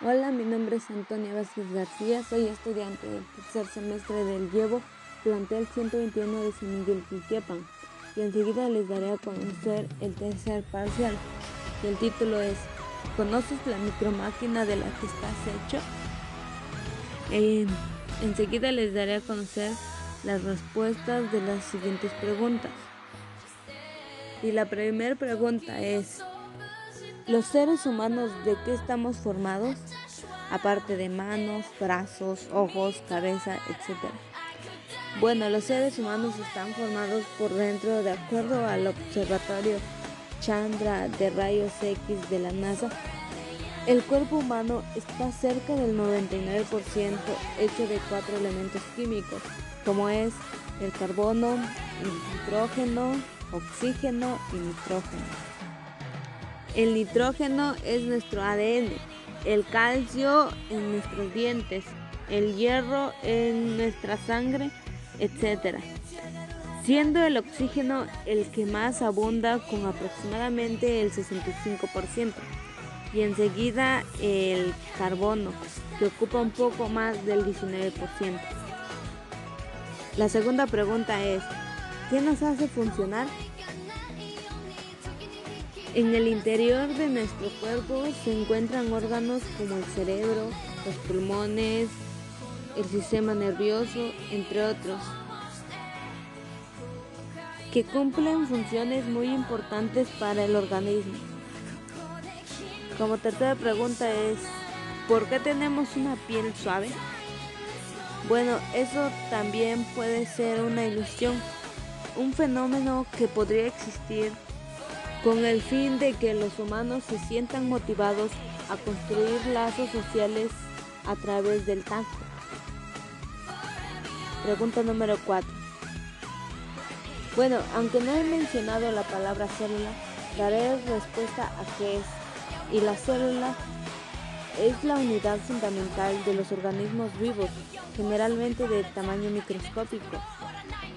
Hola, mi nombre es Antonia Vázquez García, soy estudiante del tercer semestre del Llevo, plantel 121 de San Miguel Quiquepan, y enseguida les daré a conocer el tercer parcial. Y el título es ¿Conoces la micromáquina de la que estás hecho? Eh, enseguida les daré a conocer las respuestas de las siguientes preguntas. Y la primera pregunta es ¿Los seres humanos de qué estamos formados? Aparte de manos, brazos, ojos, cabeza, etc. Bueno, los seres humanos están formados por dentro de acuerdo al observatorio Chandra de rayos X de la NASA. El cuerpo humano está cerca del 99% hecho de cuatro elementos químicos, como es el carbono, el nitrógeno, oxígeno y nitrógeno. El nitrógeno es nuestro ADN, el calcio en nuestros dientes, el hierro en nuestra sangre, etc. Siendo el oxígeno el que más abunda con aproximadamente el 65% y enseguida el carbono que ocupa un poco más del 19%. La segunda pregunta es, ¿qué nos hace funcionar? En el interior de nuestro cuerpo se encuentran órganos como el cerebro, los pulmones, el sistema nervioso, entre otros, que cumplen funciones muy importantes para el organismo. Como tercera pregunta es, ¿por qué tenemos una piel suave? Bueno, eso también puede ser una ilusión, un fenómeno que podría existir con el fin de que los humanos se sientan motivados a construir lazos sociales a través del tacto. Pregunta número 4. Bueno, aunque no he mencionado la palabra célula, daré respuesta a qué es. Y la célula es la unidad fundamental de los organismos vivos, generalmente de tamaño microscópico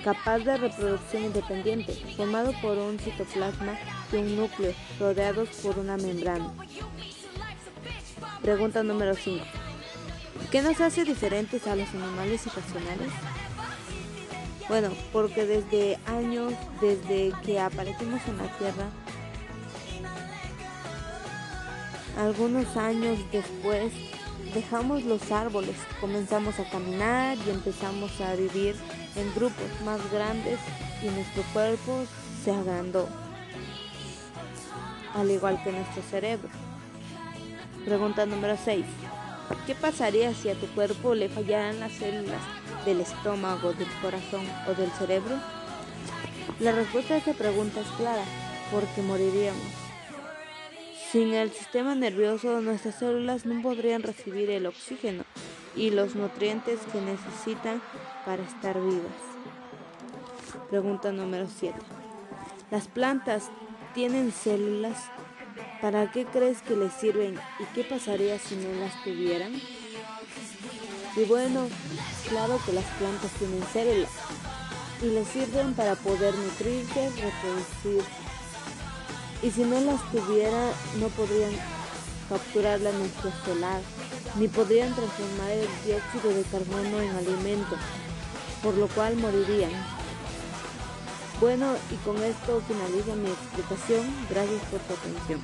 capaz de reproducción independiente, formado por un citoplasma y un núcleo, rodeados por una membrana. Pregunta número 5. ¿Qué nos hace diferentes a los animales irracionales? Bueno, porque desde años, desde que aparecimos en la Tierra, algunos años después, dejamos los árboles, comenzamos a caminar y empezamos a vivir en grupos más grandes y nuestro cuerpo se agrandó, al igual que nuestro cerebro. Pregunta número 6. ¿Qué pasaría si a tu cuerpo le fallaran las células del estómago, del corazón o del cerebro? La respuesta a esta pregunta es clara, porque moriríamos. Sin el sistema nervioso, nuestras células no podrían recibir el oxígeno y los nutrientes que necesitan para estar vivas. Pregunta número 7. ¿Las plantas tienen células? ¿Para qué crees que les sirven y qué pasaría si no las tuvieran? Y bueno, claro que las plantas tienen células y les sirven para poder nutrirse, reproducir. Y si no las tuviera, no podrían capturar la energía solar, ni podrían transformar el dióxido de carbono en alimento, por lo cual morirían. Bueno, y con esto finalizo mi explicación. Gracias por su atención.